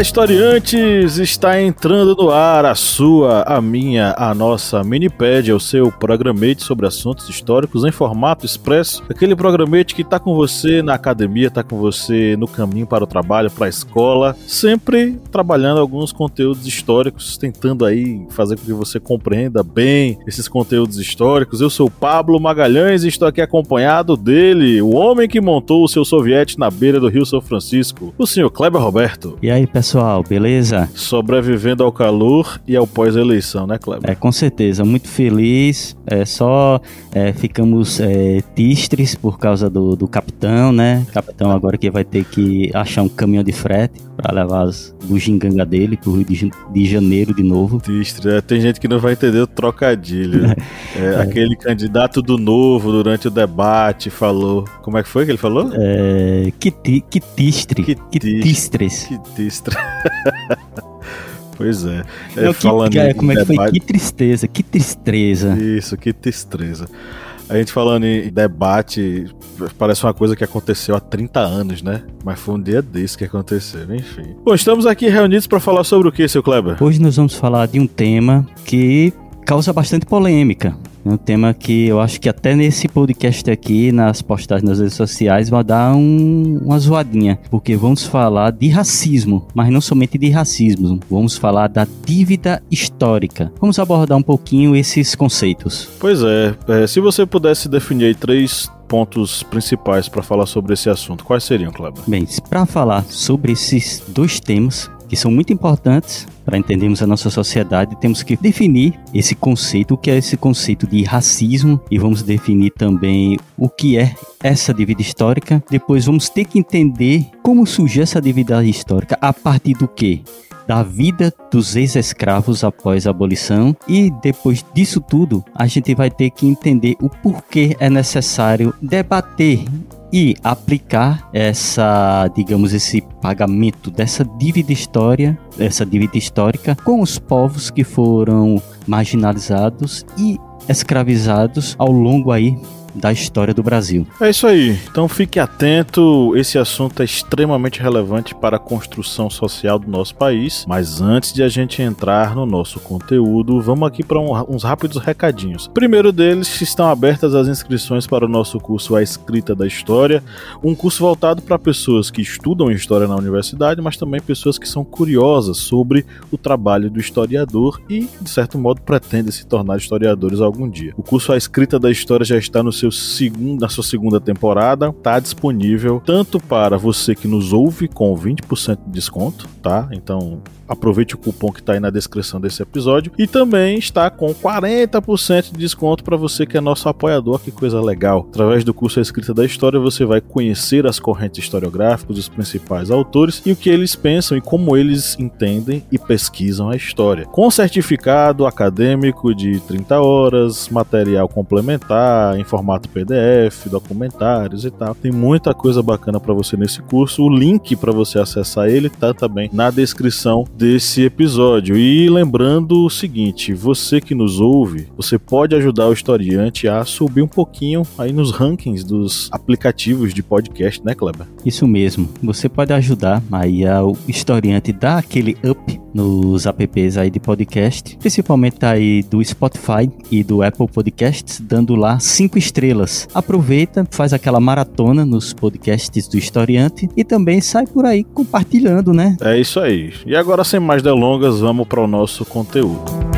Historiantes! Está entrando no ar a sua, a minha, a nossa Minipédia, o seu programete sobre assuntos históricos em formato expresso. Aquele programete que está com você na academia, está com você no caminho para o trabalho, para a escola, sempre trabalhando alguns conteúdos históricos, tentando aí fazer com que você compreenda bem esses conteúdos históricos. Eu sou Pablo Magalhães e estou aqui acompanhado dele, o homem que montou o seu soviete na beira do Rio São Francisco, o senhor Kleber Roberto. E aí, pessoal, beleza? Sobrevivendo ao calor e ao pós-eleição, né, Kleber? É, com certeza, muito feliz. É, só é, ficamos é, tistres por causa do, do capitão, né? Capitão agora que vai ter que achar um caminhão de frete para levar as bugiganga dele pro Rio de, Janeiro de novo. Tistre, é, tem gente que não vai entender o trocadilho. Né? É, é, aquele candidato do novo durante o debate falou. Como é que foi que ele falou? É, que, que tistre. Que, que tistres. Que tistre. Pois é. é Não, falando que, como é que foi? Que tristeza, que tristeza. Isso, que tristeza. A gente falando em debate, parece uma coisa que aconteceu há 30 anos, né? Mas foi um dia desse que aconteceu, enfim. Bom, estamos aqui reunidos para falar sobre o que, seu Kleber? Hoje nós vamos falar de um tema que causa bastante polêmica. É um tema que eu acho que até nesse podcast aqui, nas postagens nas redes sociais, vai dar um, uma zoadinha. Porque vamos falar de racismo, mas não somente de racismo. Vamos falar da dívida histórica. Vamos abordar um pouquinho esses conceitos. Pois é, é se você pudesse definir três pontos principais para falar sobre esse assunto, quais seriam, Kleber? Bem, para falar sobre esses dois temas, que são muito importantes para entendermos a nossa sociedade, temos que definir esse conceito, o que é esse conceito de racismo, e vamos definir também o que é essa dívida histórica. Depois vamos ter que entender como surgiu essa dívida histórica, a partir do que? da vida dos ex-escravos após a abolição e depois disso tudo a gente vai ter que entender o porquê é necessário debater e aplicar essa, digamos, esse pagamento dessa dívida história, essa dívida histórica com os povos que foram marginalizados e escravizados ao longo aí da história do Brasil. É isso aí. Então fique atento, esse assunto é extremamente relevante para a construção social do nosso país. Mas antes de a gente entrar no nosso conteúdo, vamos aqui para um, uns rápidos recadinhos. Primeiro deles, estão abertas as inscrições para o nosso curso A Escrita da História, um curso voltado para pessoas que estudam história na universidade, mas também pessoas que são curiosas sobre o trabalho do historiador e, de certo modo, pretendem se tornar historiadores algum dia. O curso A Escrita da História já está no seu segundo, na sua segunda temporada, tá disponível tanto para você que nos ouve com 20% de desconto, tá? Então aproveite o cupom que está aí na descrição desse episódio e também está com 40% de desconto para você que é nosso apoiador, que coisa legal. Através do curso Escrita da História você vai conhecer as correntes historiográficas dos principais autores e o que eles pensam e como eles entendem e pesquisam a história. Com certificado acadêmico de 30 horas, material complementar, informação formato PDF, documentários e tal. Tem muita coisa bacana para você nesse curso. O link para você acessar ele tá também na descrição desse episódio. E lembrando o seguinte, você que nos ouve, você pode ajudar o historiante a subir um pouquinho aí nos rankings dos aplicativos de podcast, né, Kleber? Isso mesmo. Você pode ajudar aí ao historiante dar aquele up nos apps aí de podcast, principalmente aí do Spotify e do Apple Podcasts, dando lá cinco estrelas. Aproveita, faz aquela maratona nos podcasts do historiante e também sai por aí compartilhando, né? É isso aí. E agora sem mais delongas, vamos para o nosso conteúdo.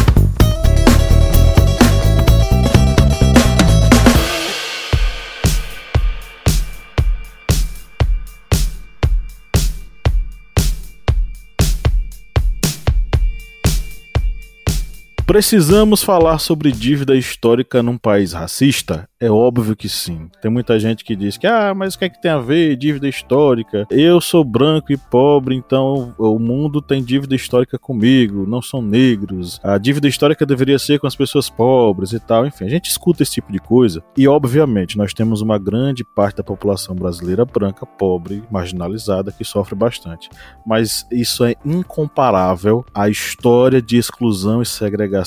Precisamos falar sobre dívida histórica num país racista? É óbvio que sim. Tem muita gente que diz que, ah, mas o que é que tem a ver dívida histórica? Eu sou branco e pobre, então o mundo tem dívida histórica comigo, não são negros. A dívida histórica deveria ser com as pessoas pobres e tal. Enfim, a gente escuta esse tipo de coisa. E, obviamente, nós temos uma grande parte da população brasileira branca, pobre, marginalizada, que sofre bastante. Mas isso é incomparável à história de exclusão e segregação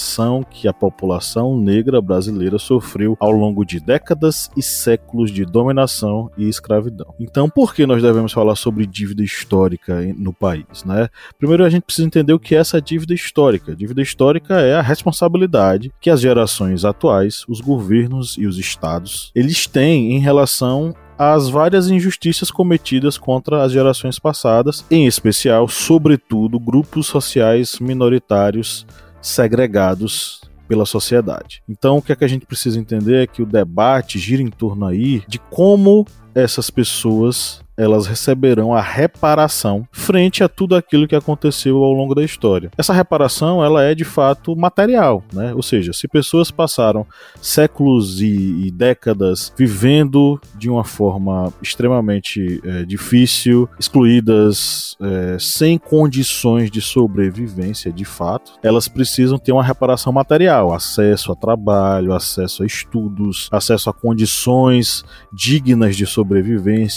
que a população negra brasileira sofreu ao longo de décadas e séculos de dominação e escravidão. Então, por que nós devemos falar sobre dívida histórica no país? Né? Primeiro, a gente precisa entender o que é essa dívida histórica. Dívida histórica é a responsabilidade que as gerações atuais, os governos e os estados, eles têm em relação às várias injustiças cometidas contra as gerações passadas, em especial, sobretudo, grupos sociais minoritários segregados pela sociedade. Então, o que é que a gente precisa entender é que o debate gira em torno aí de como essas pessoas elas receberão a reparação frente a tudo aquilo que aconteceu ao longo da história. Essa reparação ela é de fato material, né? Ou seja, se pessoas passaram séculos e, e décadas vivendo de uma forma extremamente é, difícil, excluídas, é, sem condições de sobrevivência de fato, elas precisam ter uma reparação material, acesso a trabalho, acesso a estudos, acesso a condições dignas de sobrevivência,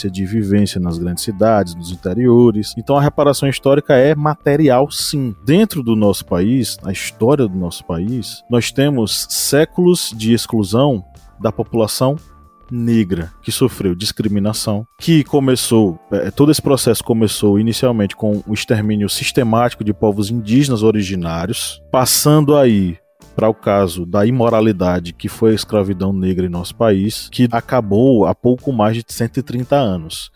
de vivência nas grandes cidades, nos interiores. Então a reparação histórica é material, sim. Dentro do nosso país, na história do nosso país, nós temos séculos de exclusão da população negra que sofreu discriminação, que começou, é, todo esse processo começou inicialmente com o extermínio sistemático de povos indígenas originários, passando aí para o caso da imoralidade que foi a escravidão negra em nosso país, que acabou há pouco mais de 130 anos.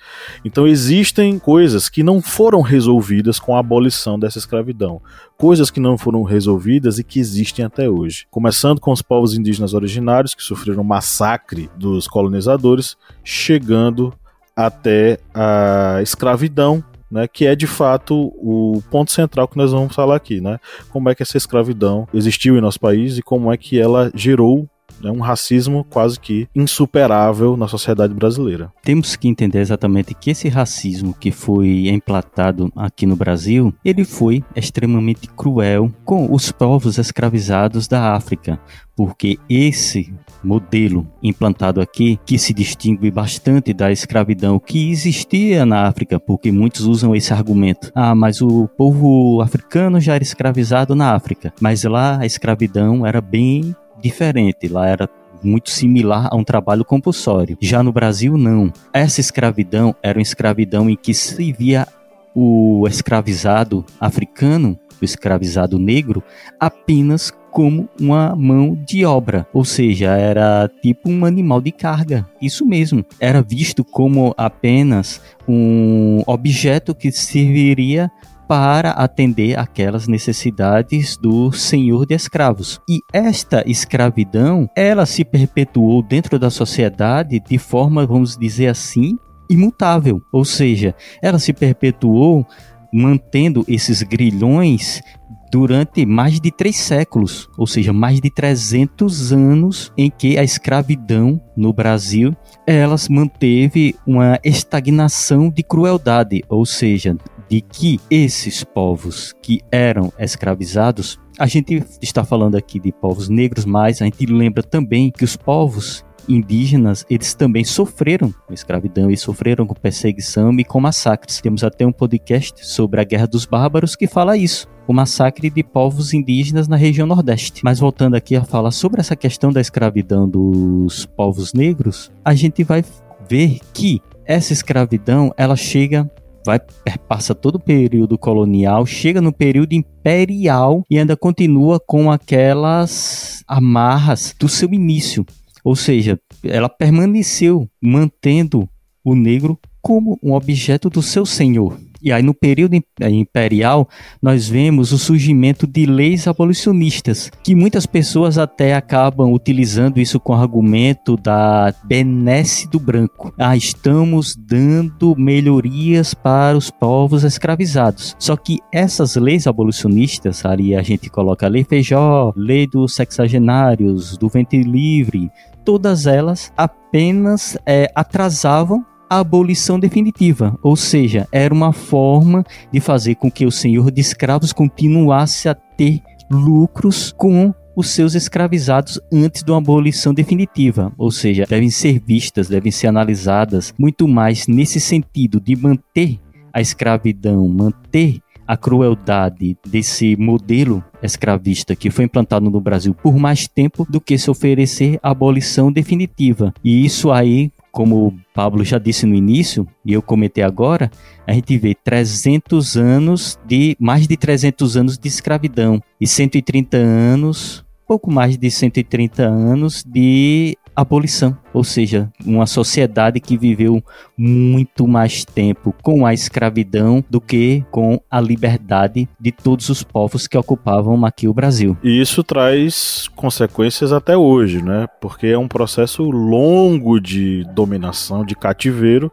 Então existem coisas que não foram resolvidas com a abolição dessa escravidão, coisas que não foram resolvidas e que existem até hoje. Começando com os povos indígenas originários que sofreram massacre dos colonizadores, chegando até a escravidão né, que é de fato o ponto central que nós vamos falar aqui, né? Como é que essa escravidão existiu em nosso país e como é que ela gerou né, um racismo quase que insuperável na sociedade brasileira. Temos que entender exatamente que esse racismo que foi implantado aqui no Brasil, ele foi extremamente cruel com os povos escravizados da África, porque esse modelo implantado aqui, que se distingue bastante da escravidão que existia na África, porque muitos usam esse argumento. Ah, mas o povo africano já era escravizado na África, mas lá a escravidão era bem diferente, lá era muito similar a um trabalho compulsório. Já no Brasil, não. Essa escravidão era uma escravidão em que se via o escravizado africano, o escravizado negro, apenas como uma mão de obra, ou seja, era tipo um animal de carga. Isso mesmo, era visto como apenas um objeto que serviria para atender aquelas necessidades do senhor de escravos. E esta escravidão, ela se perpetuou dentro da sociedade de forma, vamos dizer assim, imutável, ou seja, ela se perpetuou mantendo esses grilhões durante mais de três séculos, ou seja, mais de 300 anos em que a escravidão no Brasil elas manteve uma estagnação de crueldade, ou seja, de que esses povos que eram escravizados, a gente está falando aqui de povos negros, mas a gente lembra também que os povos indígenas, eles também sofreram com escravidão e sofreram com perseguição e com massacres. Temos até um podcast sobre a Guerra dos Bárbaros que fala isso o massacre de povos indígenas na região Nordeste. Mas voltando aqui a falar sobre essa questão da escravidão dos povos negros, a gente vai ver que essa escravidão ela chega vai passa todo o período colonial, chega no período imperial e ainda continua com aquelas amarras do seu início. Ou seja, ela permaneceu mantendo o negro como um objeto do seu senhor. E aí, no período eh, imperial, nós vemos o surgimento de leis abolicionistas, que muitas pessoas até acabam utilizando isso com argumento da benesse do branco. Ah, estamos dando melhorias para os povos escravizados. Só que essas leis abolicionistas, ali a gente coloca a Lei Feijó, Lei dos Sexagenários, do Ventre Livre, todas elas apenas é, atrasavam abolição definitiva, ou seja, era uma forma de fazer com que o senhor de escravos continuasse a ter lucros com os seus escravizados antes de uma abolição definitiva, ou seja, devem ser vistas, devem ser analisadas muito mais nesse sentido de manter a escravidão, manter a crueldade desse modelo escravista que foi implantado no Brasil por mais tempo do que se oferecer abolição definitiva. E isso aí como o Pablo já disse no início, e eu comentei agora, a gente vê 300 anos de, mais de 300 anos de escravidão e 130 anos, pouco mais de 130 anos de abolição, ou seja, uma sociedade que viveu muito mais tempo com a escravidão do que com a liberdade de todos os povos que ocupavam aqui o Brasil. E isso traz consequências até hoje, né? Porque é um processo longo de dominação, de cativeiro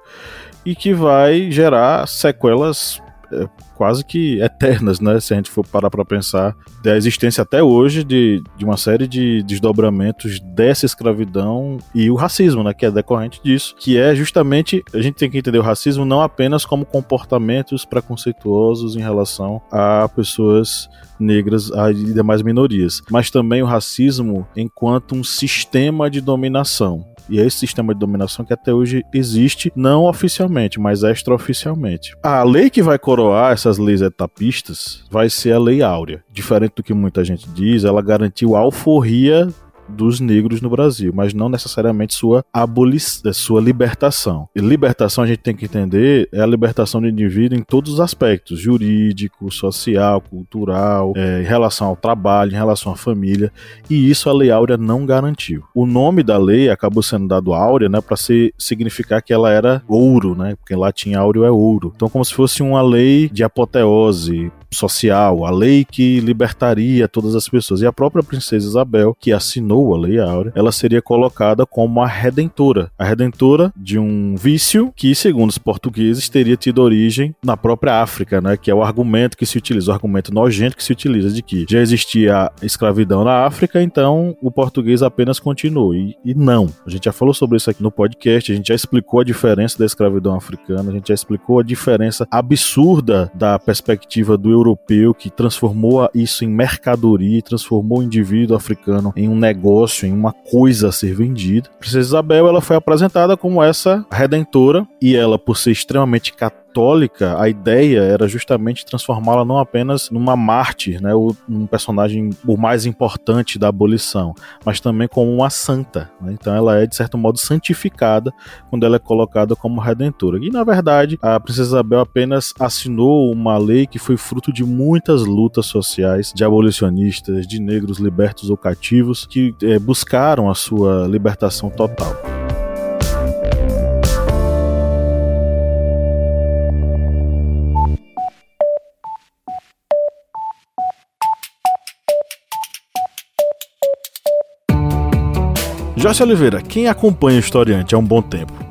e que vai gerar sequelas é, quase que eternas, né? Se a gente for parar para pensar da existência até hoje de, de uma série de desdobramentos dessa escravidão e o racismo, né? Que é decorrente disso, que é justamente a gente tem que entender o racismo não apenas como comportamentos preconceituosos em relação a pessoas negras e demais minorias, mas também o racismo enquanto um sistema de dominação. E é esse sistema de dominação que até hoje existe, não oficialmente, mas extraoficialmente. A lei que vai coroar essas leis etapistas vai ser a Lei Áurea. Diferente do que muita gente diz, ela garantiu a alforria dos negros no Brasil, mas não necessariamente sua abolição, sua libertação. E libertação a gente tem que entender é a libertação do indivíduo em todos os aspectos, jurídico, social, cultural, é, em relação ao trabalho, em relação à família, e isso a Lei Áurea não garantiu. O nome da lei acabou sendo dado Áurea, né, para significar que ela era ouro, né, porque em latim áureo é ouro. Então como se fosse uma lei de apoteose, social, a lei que libertaria todas as pessoas. E a própria princesa Isabel, que assinou a Lei Áurea, ela seria colocada como a redentora. A redentora de um vício que, segundo os portugueses, teria tido origem na própria África, né? Que é o argumento que se utiliza, o argumento nojento que se utiliza de que já existia escravidão na África, então o português apenas continuou. E, e não. A gente já falou sobre isso aqui no podcast, a gente já explicou a diferença da escravidão africana, a gente já explicou a diferença absurda da perspectiva do europeu que transformou isso em mercadoria, transformou o indivíduo africano em um negócio, em uma coisa a ser vendida. Princesa Isabel ela foi apresentada como essa redentora e ela, por ser extremamente católica, católica, a ideia era justamente transformá-la não apenas numa mártir, né, num personagem o mais importante da abolição, mas também como uma santa. Né? Então ela é, de certo modo, santificada quando ela é colocada como redentora. E, na verdade, a princesa Isabel apenas assinou uma lei que foi fruto de muitas lutas sociais de abolicionistas, de negros libertos ou cativos, que é, buscaram a sua libertação total. Jorge Oliveira, quem acompanha o historiante há um bom tempo,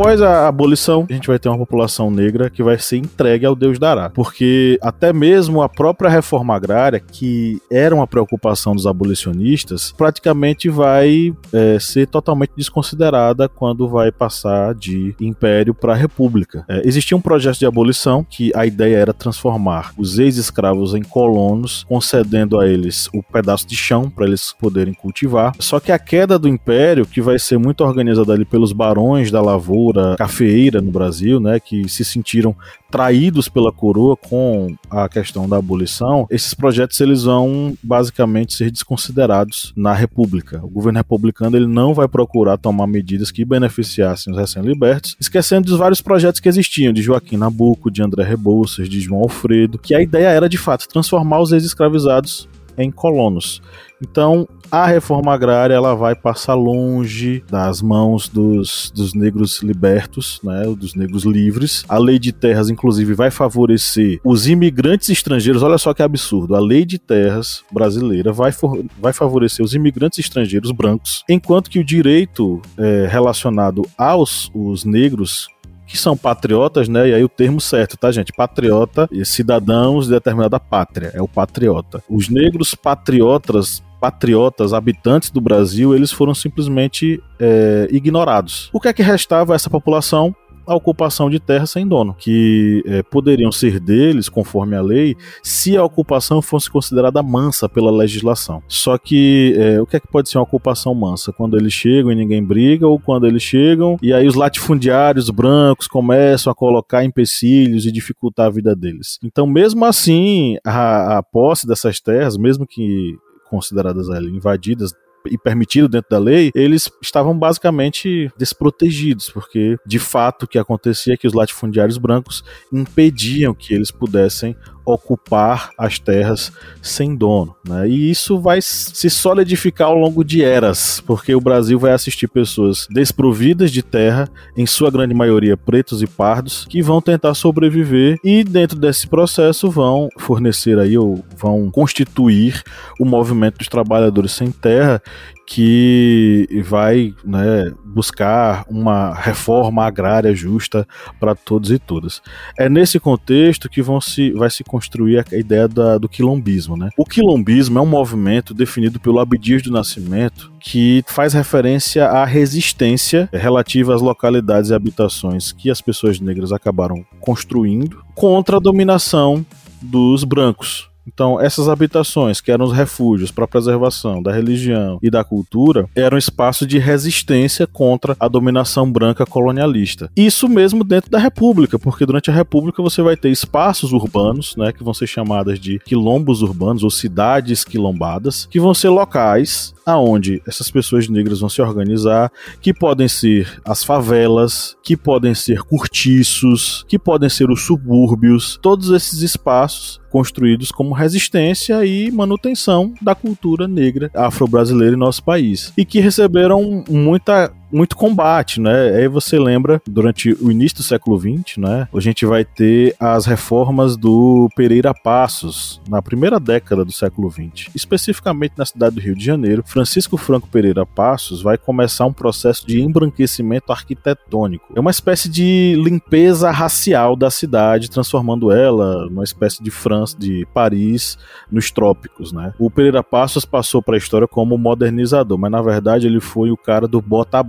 Após a abolição, a gente vai ter uma população negra que vai ser entregue ao Deus dará. Porque até mesmo a própria reforma agrária, que era uma preocupação dos abolicionistas, praticamente vai é, ser totalmente desconsiderada quando vai passar de império para república. É, existia um projeto de abolição que a ideia era transformar os ex-escravos em colonos, concedendo a eles o pedaço de chão para eles poderem cultivar. Só que a queda do império, que vai ser muito organizada ali pelos barões da lavoura, lavoura cafeeira no Brasil, né, que se sentiram traídos pela coroa com a questão da abolição, esses projetos eles vão basicamente ser desconsiderados na República. O governo republicano ele não vai procurar tomar medidas que beneficiassem os recém-libertos, esquecendo dos vários projetos que existiam de Joaquim Nabuco, de André Rebouças, de João Alfredo, que a ideia era de fato transformar os ex-escravizados em colonos. Então, a reforma agrária ela vai passar longe das mãos dos, dos negros libertos, né, dos negros livres. A lei de terras, inclusive, vai favorecer os imigrantes estrangeiros. Olha só que absurdo. A lei de terras brasileira vai, for, vai favorecer os imigrantes estrangeiros brancos, enquanto que o direito é, relacionado aos os negros que são patriotas, né? E aí o termo certo, tá, gente? Patriota e cidadãos de determinada pátria, é o patriota. Os negros patriotas patriotas, habitantes do Brasil, eles foram simplesmente é, ignorados. O que é que restava a essa população? a ocupação de terras sem dono, que é, poderiam ser deles, conforme a lei, se a ocupação fosse considerada mansa pela legislação. Só que é, o que é que pode ser uma ocupação mansa? Quando eles chegam e ninguém briga, ou quando eles chegam e aí os latifundiários brancos começam a colocar empecilhos e dificultar a vida deles. Então, mesmo assim, a, a posse dessas terras, mesmo que consideradas ali invadidas e permitido dentro da lei, eles estavam basicamente desprotegidos, porque de fato o que acontecia é que os latifundiários brancos impediam que eles pudessem ocupar as terras sem dono. Né? E isso vai se solidificar ao longo de eras, porque o Brasil vai assistir pessoas desprovidas de terra, em sua grande maioria pretos e pardos, que vão tentar sobreviver e dentro desse processo vão fornecer aí ou vão constituir o movimento dos trabalhadores sem terra que vai né, buscar uma reforma agrária justa para todos e todas. É nesse contexto que vão se, vai se construir a ideia da, do quilombismo. Né? O quilombismo é um movimento definido pelo Abdias do Nascimento que faz referência à resistência relativa às localidades e habitações que as pessoas negras acabaram construindo contra a dominação dos brancos. Então, essas habitações, que eram os refúgios para a preservação da religião e da cultura, eram espaços de resistência contra a dominação branca colonialista. Isso mesmo dentro da República, porque durante a República você vai ter espaços urbanos, né, que vão ser chamadas de quilombos urbanos ou cidades quilombadas, que vão ser locais aonde essas pessoas negras vão se organizar, que podem ser as favelas, que podem ser cortiços, que podem ser os subúrbios, todos esses espaços construídos como resistência e manutenção da cultura negra afro-brasileira em nosso país e que receberam muita muito combate, né? Aí você lembra, durante o início do século XX, né? A gente vai ter as reformas do Pereira Passos, na primeira década do século XX. Especificamente na cidade do Rio de Janeiro, Francisco Franco Pereira Passos vai começar um processo de embranquecimento arquitetônico. É uma espécie de limpeza racial da cidade, transformando ela numa espécie de França, de Paris, nos trópicos, né? O Pereira Passos passou para a história como modernizador, mas na verdade ele foi o cara do bota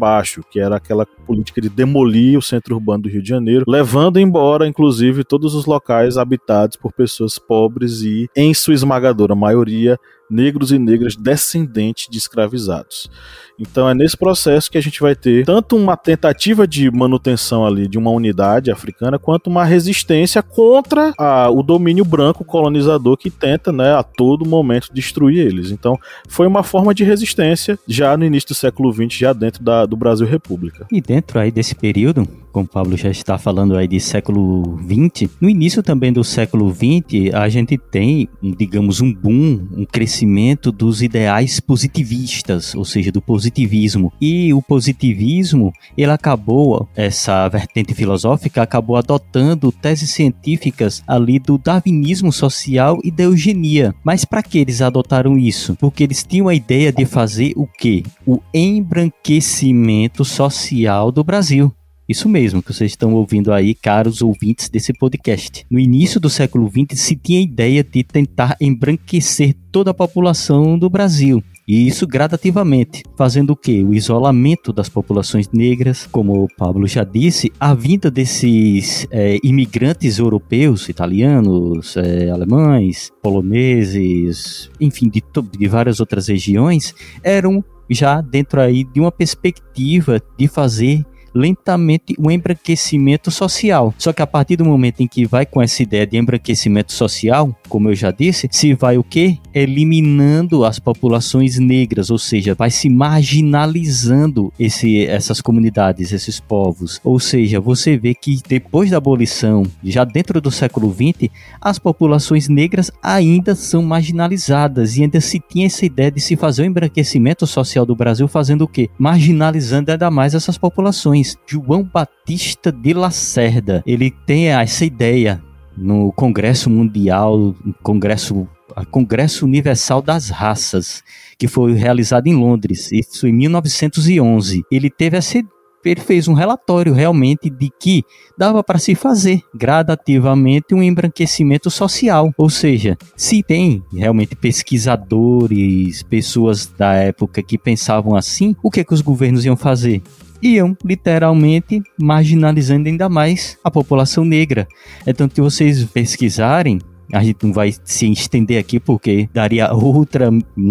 que era aquela política de demolir o centro urbano do Rio de Janeiro, levando embora, inclusive, todos os locais habitados por pessoas pobres e, em sua esmagadora maioria, negros e negras descendentes de escravizados. Então é nesse processo que a gente vai ter tanto uma tentativa de manutenção ali de uma unidade africana, quanto uma resistência contra a, o domínio branco colonizador que tenta, né, a todo momento destruir eles. Então foi uma forma de resistência já no início do século XX, já dentro da, do Brasil República. E dentro aí desse período, como o Pablo já está falando aí de século XX, no início também do século XX, a gente tem, digamos, um boom, um crescimento dos ideais positivistas, ou seja, do positivismo. E o positivismo, ele acabou, essa vertente filosófica, acabou adotando teses científicas ali do darwinismo social e da eugenia. Mas para que eles adotaram isso? Porque eles tinham a ideia de fazer o quê? O embranquecimento social do Brasil. Isso mesmo que vocês estão ouvindo aí, caros ouvintes desse podcast. No início do século XX se tinha a ideia de tentar embranquecer toda a população do Brasil. E isso gradativamente, fazendo o que? O isolamento das populações negras, como o Pablo já disse, a vinda desses é, imigrantes europeus, italianos, é, alemães, poloneses, enfim, de, de várias outras regiões, eram já dentro aí de uma perspectiva de fazer lentamente o embranquecimento social. Só que a partir do momento em que vai com essa ideia de embranquecimento social, como eu já disse, se vai o quê? Eliminando as populações negras, ou seja, vai se marginalizando esse, essas comunidades, esses povos. Ou seja, você vê que depois da abolição, já dentro do século XX, as populações negras ainda são marginalizadas e ainda se tinha essa ideia de se fazer o embranquecimento social do Brasil fazendo o quê? Marginalizando ainda mais essas populações. João Batista de Lacerda, ele tem essa ideia no Congresso Mundial, Congresso Congresso Universal das Raças, que foi realizado em Londres, isso em 1911. Ele teve essa ele fez um relatório realmente de que dava para se fazer gradativamente um embranquecimento social. Ou seja, se tem realmente pesquisadores, pessoas da época que pensavam assim, o que, que os governos iam fazer? Iam literalmente marginalizando ainda mais a população negra. É tanto que vocês pesquisarem, a gente não vai se estender aqui porque daria outra,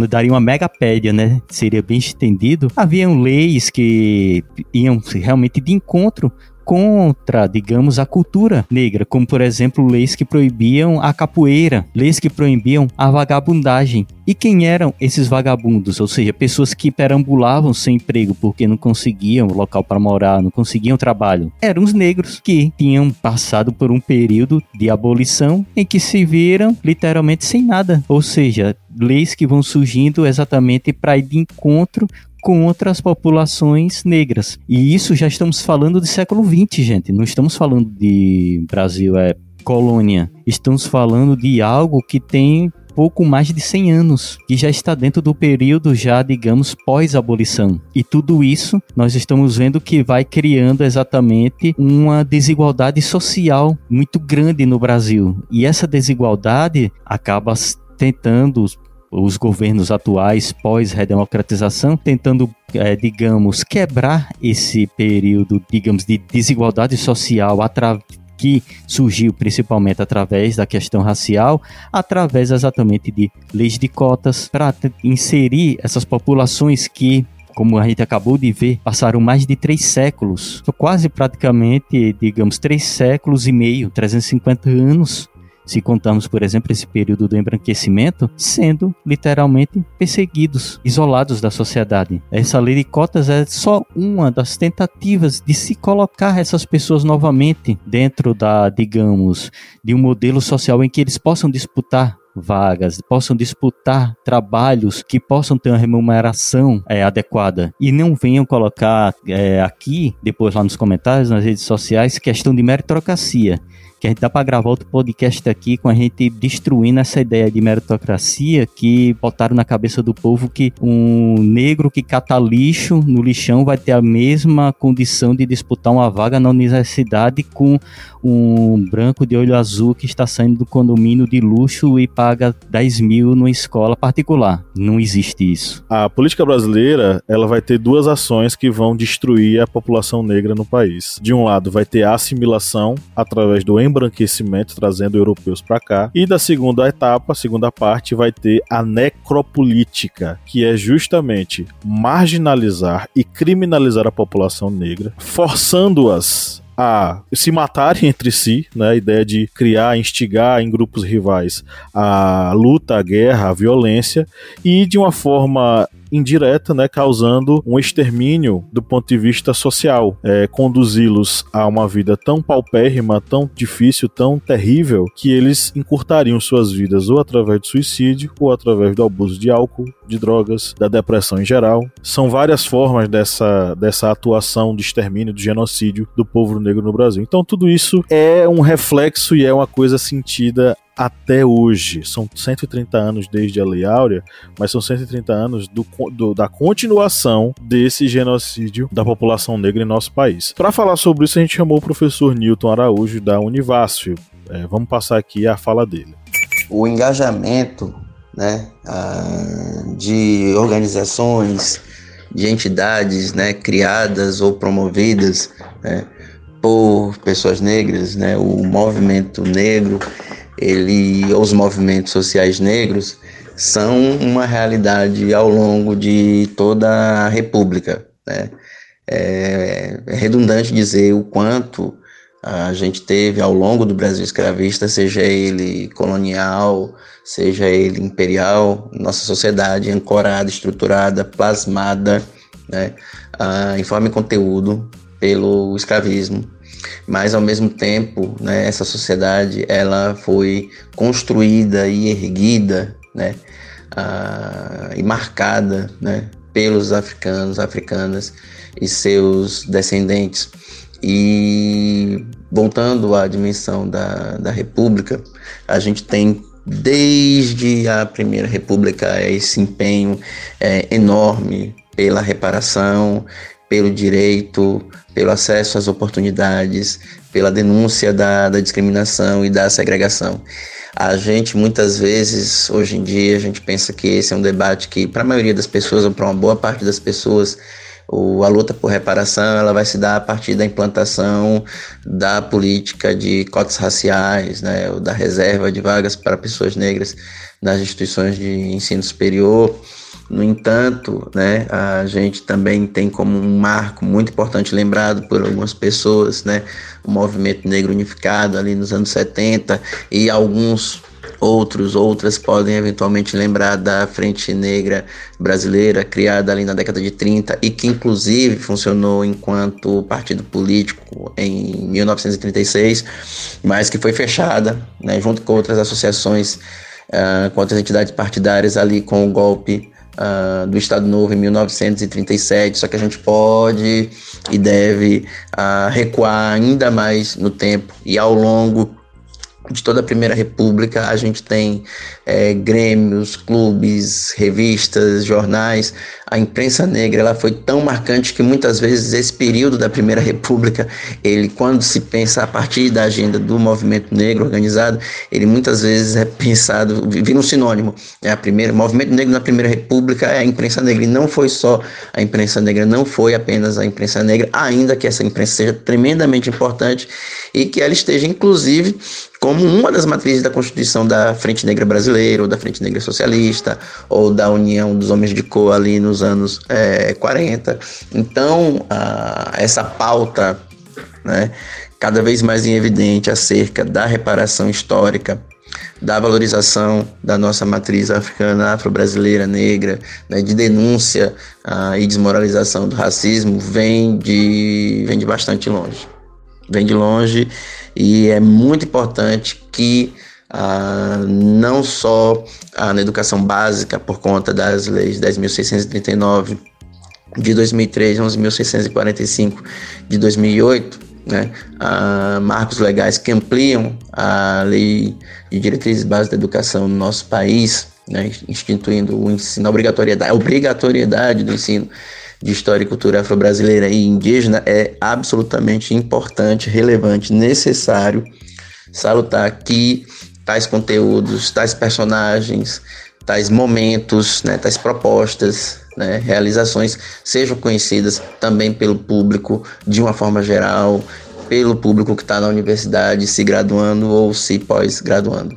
daria uma megapédia, né? Seria bem estendido. Haviam leis que iam realmente de encontro contra, digamos, a cultura negra, como por exemplo leis que proibiam a capoeira, leis que proibiam a vagabundagem. E quem eram esses vagabundos? Ou seja, pessoas que perambulavam sem emprego porque não conseguiam local para morar, não conseguiam trabalho. Eram os negros que tinham passado por um período de abolição em que se viram literalmente sem nada. Ou seja, leis que vão surgindo exatamente para ir de encontro com outras populações negras. E isso já estamos falando do século XX, gente. Não estamos falando de Brasil é colônia. Estamos falando de algo que tem pouco mais de 100 anos, que já está dentro do período já, digamos, pós-abolição. E tudo isso nós estamos vendo que vai criando exatamente uma desigualdade social muito grande no Brasil. E essa desigualdade acaba tentando os governos atuais pós-redemocratização tentando, é, digamos, quebrar esse período, digamos, de desigualdade social que surgiu principalmente através da questão racial, através exatamente de leis de cotas para inserir essas populações que como a gente acabou de ver, passaram mais de três séculos, quase praticamente, digamos, três séculos e meio, 350 anos se contamos, por exemplo, esse período do embranquecimento, sendo literalmente perseguidos, isolados da sociedade. Essa lei de cotas é só uma das tentativas de se colocar essas pessoas novamente dentro da, digamos, de um modelo social em que eles possam disputar vagas, possam disputar trabalhos que possam ter uma remuneração é, adequada e não venham colocar é, aqui, depois lá nos comentários, nas redes sociais, questão de meritocracia que a gente dá para gravar outro podcast aqui com a gente destruindo essa ideia de meritocracia que botaram na cabeça do povo que um negro que cata lixo no lixão vai ter a mesma condição de disputar uma vaga na universidade com um branco de olho azul que está saindo do condomínio de luxo e paga 10 mil numa escola particular. Não existe isso. A política brasileira ela vai ter duas ações que vão destruir a população negra no país. De um lado, vai ter a assimilação através do embranquecimento, trazendo europeus para cá. E da segunda etapa, segunda parte, vai ter a necropolítica, que é justamente marginalizar e criminalizar a população negra, forçando-as a se matarem entre si, né? A ideia de criar, instigar em grupos rivais a luta, a guerra, a violência e de uma forma indireta, né, causando um extermínio do ponto de vista social, é, conduzi-los a uma vida tão paupérrima, tão difícil, tão terrível, que eles encurtariam suas vidas ou através do suicídio ou através do abuso de álcool, de drogas, da depressão em geral. São várias formas dessa, dessa atuação de extermínio, de genocídio do povo negro no Brasil. Então tudo isso é um reflexo e é uma coisa sentida até hoje. São 130 anos desde a Lei Áurea, mas são 130 anos do, do, da continuação desse genocídio da população negra em nosso país. Para falar sobre isso, a gente chamou o professor Newton Araújo da Univasf. É, vamos passar aqui a fala dele. O engajamento né, de organizações, de entidades né, criadas ou promovidas né, por pessoas negras, né, o movimento negro, ele, os movimentos sociais negros são uma realidade ao longo de toda a República. Né? É, é redundante dizer o quanto a gente teve ao longo do Brasil escravista, seja ele colonial, seja ele imperial, nossa sociedade ancorada, estruturada, plasmada, né, uh, em forma e conteúdo pelo escravismo mas ao mesmo tempo, né, essa sociedade ela foi construída e erguida, né, e marcada, né, pelos africanos, africanas e seus descendentes. E voltando à dimensão da, da República, a gente tem desde a Primeira República esse empenho é, enorme pela reparação, pelo direito, pelo acesso às oportunidades, pela denúncia da, da discriminação e da segregação. A gente muitas vezes, hoje em dia, a gente pensa que esse é um debate que, para a maioria das pessoas, ou para uma boa parte das pessoas, o, a luta por reparação ela vai se dar a partir da implantação da política de cotas raciais, né, ou da reserva de vagas para pessoas negras nas instituições de ensino superior. No entanto, né, a gente também tem como um marco muito importante lembrado por algumas pessoas, né, o movimento negro unificado ali nos anos 70 e alguns outros, outras podem eventualmente lembrar da Frente Negra Brasileira, criada ali na década de 30 e que inclusive funcionou enquanto partido político em 1936, mas que foi fechada, né, junto com outras associações, uh, com outras entidades partidárias ali com o golpe uh, do Estado Novo em 1937, só que a gente pode e deve uh, recuar ainda mais no tempo e ao longo de toda a Primeira República, a gente tem é, grêmios, clubes, revistas, jornais. A imprensa negra ela foi tão marcante que muitas vezes esse período da Primeira República, ele quando se pensa a partir da agenda do movimento negro organizado, ele muitas vezes é pensado, vira um sinônimo. É a primeira, movimento negro na Primeira República é a imprensa negra e não foi só a imprensa negra, não foi apenas a imprensa negra, ainda que essa imprensa seja tremendamente importante e que ela esteja inclusive como uma das matrizes da Constituição da Frente Negra Brasileira, ou da Frente Negra Socialista, ou da União dos Homens de Cor ali nos anos é, 40. Então, a, essa pauta, né, cada vez mais em evidente acerca da reparação histórica, da valorização da nossa matriz africana, afro-brasileira, negra, né, de denúncia e desmoralização do racismo, vem de, vem de bastante longe. Vem de longe e é muito importante que ah, não só ah, na educação básica, por conta das leis 10.639 de 2003 e 11.645 de 2008, né, ah, marcos legais que ampliam a lei de diretrizes básicas da educação no nosso país, né, instituindo o ensino, obrigatoriedade, a obrigatoriedade do ensino de história e cultura afro-brasileira e indígena é absolutamente importante, relevante, necessário salutar que tais conteúdos, tais personagens, tais momentos, né, tais propostas, né, realizações sejam conhecidas também pelo público de uma forma geral, pelo público que está na universidade se graduando ou se pós-graduando.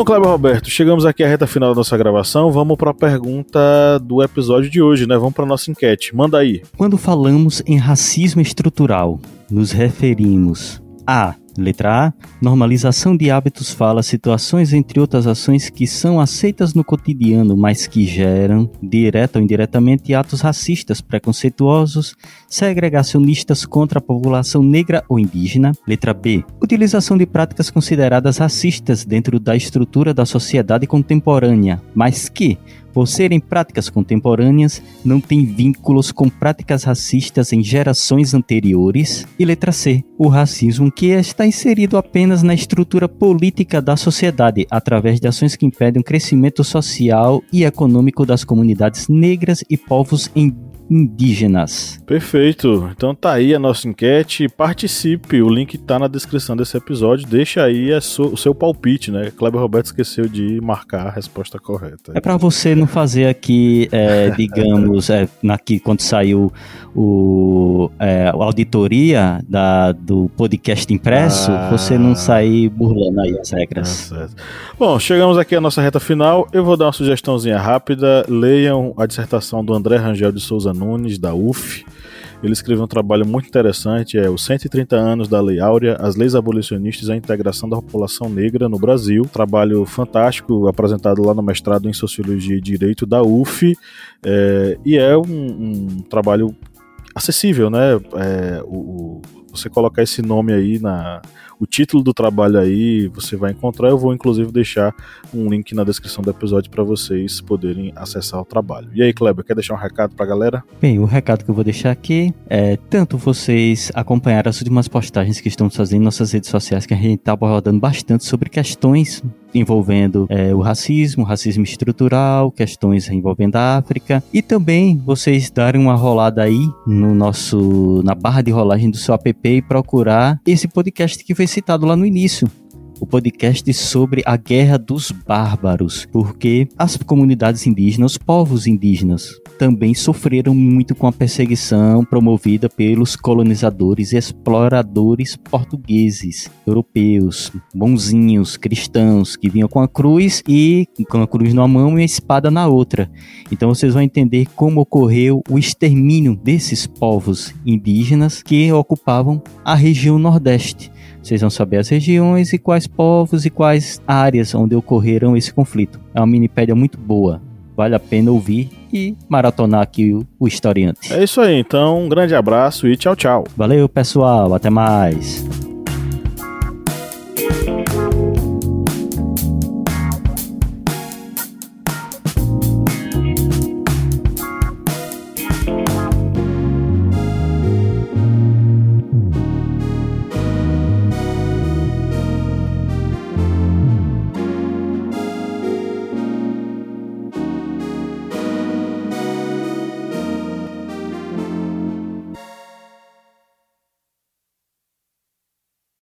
Bom, Cleber Roberto, chegamos aqui à reta final da nossa gravação. Vamos para a pergunta do episódio de hoje, né? Vamos para nossa enquete. Manda aí. Quando falamos em racismo estrutural, nos referimos a Letra A. Normalização de hábitos fala situações entre outras ações que são aceitas no cotidiano, mas que geram, direta ou indiretamente, atos racistas, preconceituosos, segregacionistas contra a população negra ou indígena. Letra B. Utilização de práticas consideradas racistas dentro da estrutura da sociedade contemporânea, mas que por serem práticas contemporâneas, não têm vínculos com práticas racistas em gerações anteriores. E letra C, o racismo que está inserido apenas na estrutura política da sociedade, através de ações que impedem o crescimento social e econômico das comunidades negras e povos indígenas indígenas. Perfeito. Então tá aí a nossa enquete. Participe. O link tá na descrição desse episódio. Deixa aí o seu palpite, né? Kleber Roberto esqueceu de marcar a resposta correta. É para você não fazer aqui, é, digamos, é, aqui, quando saiu o, é, a auditoria da, do podcast impresso, ah, você não sair burlando aí as regras. É Bom, chegamos aqui à nossa reta final. Eu vou dar uma sugestãozinha rápida. Leiam a dissertação do André Rangel de Souza Nunes, da UF. Ele escreveu um trabalho muito interessante, é os 130 anos da Lei Áurea, as leis abolicionistas e a integração da população negra no Brasil. Trabalho fantástico, apresentado lá no mestrado em Sociologia e Direito da UF, é, e é um, um, trabalho acessível, né? É, o, você colocar esse nome aí na o título do trabalho aí você vai encontrar. Eu vou inclusive deixar um link na descrição do episódio para vocês poderem acessar o trabalho. E aí, Kleber, quer deixar um recado para a galera? Bem, o recado que eu vou deixar aqui é tanto vocês acompanhar as últimas postagens que estamos fazendo em nossas redes sociais, que a gente está abordando bastante sobre questões envolvendo é, o racismo, racismo estrutural, questões envolvendo a África. E também vocês darem uma rolada aí no nosso na barra de rolagem do seu app e procurar esse podcast que foi citado lá no início, o podcast sobre a Guerra dos Bárbaros, porque as comunidades indígenas, os povos indígenas, também sofreram muito com a perseguição promovida pelos colonizadores e exploradores portugueses, europeus, bonzinhos, cristãos, que vinham com a cruz e com a cruz numa mão e a espada na outra. Então vocês vão entender como ocorreu o extermínio desses povos indígenas que ocupavam a região Nordeste. Vocês vão saber as regiões e quais povos e quais áreas onde ocorreram esse conflito. É uma minipédia muito boa. Vale a pena ouvir e maratonar aqui o, o historiante. É isso aí, então um grande abraço e tchau, tchau. Valeu, pessoal. Até mais.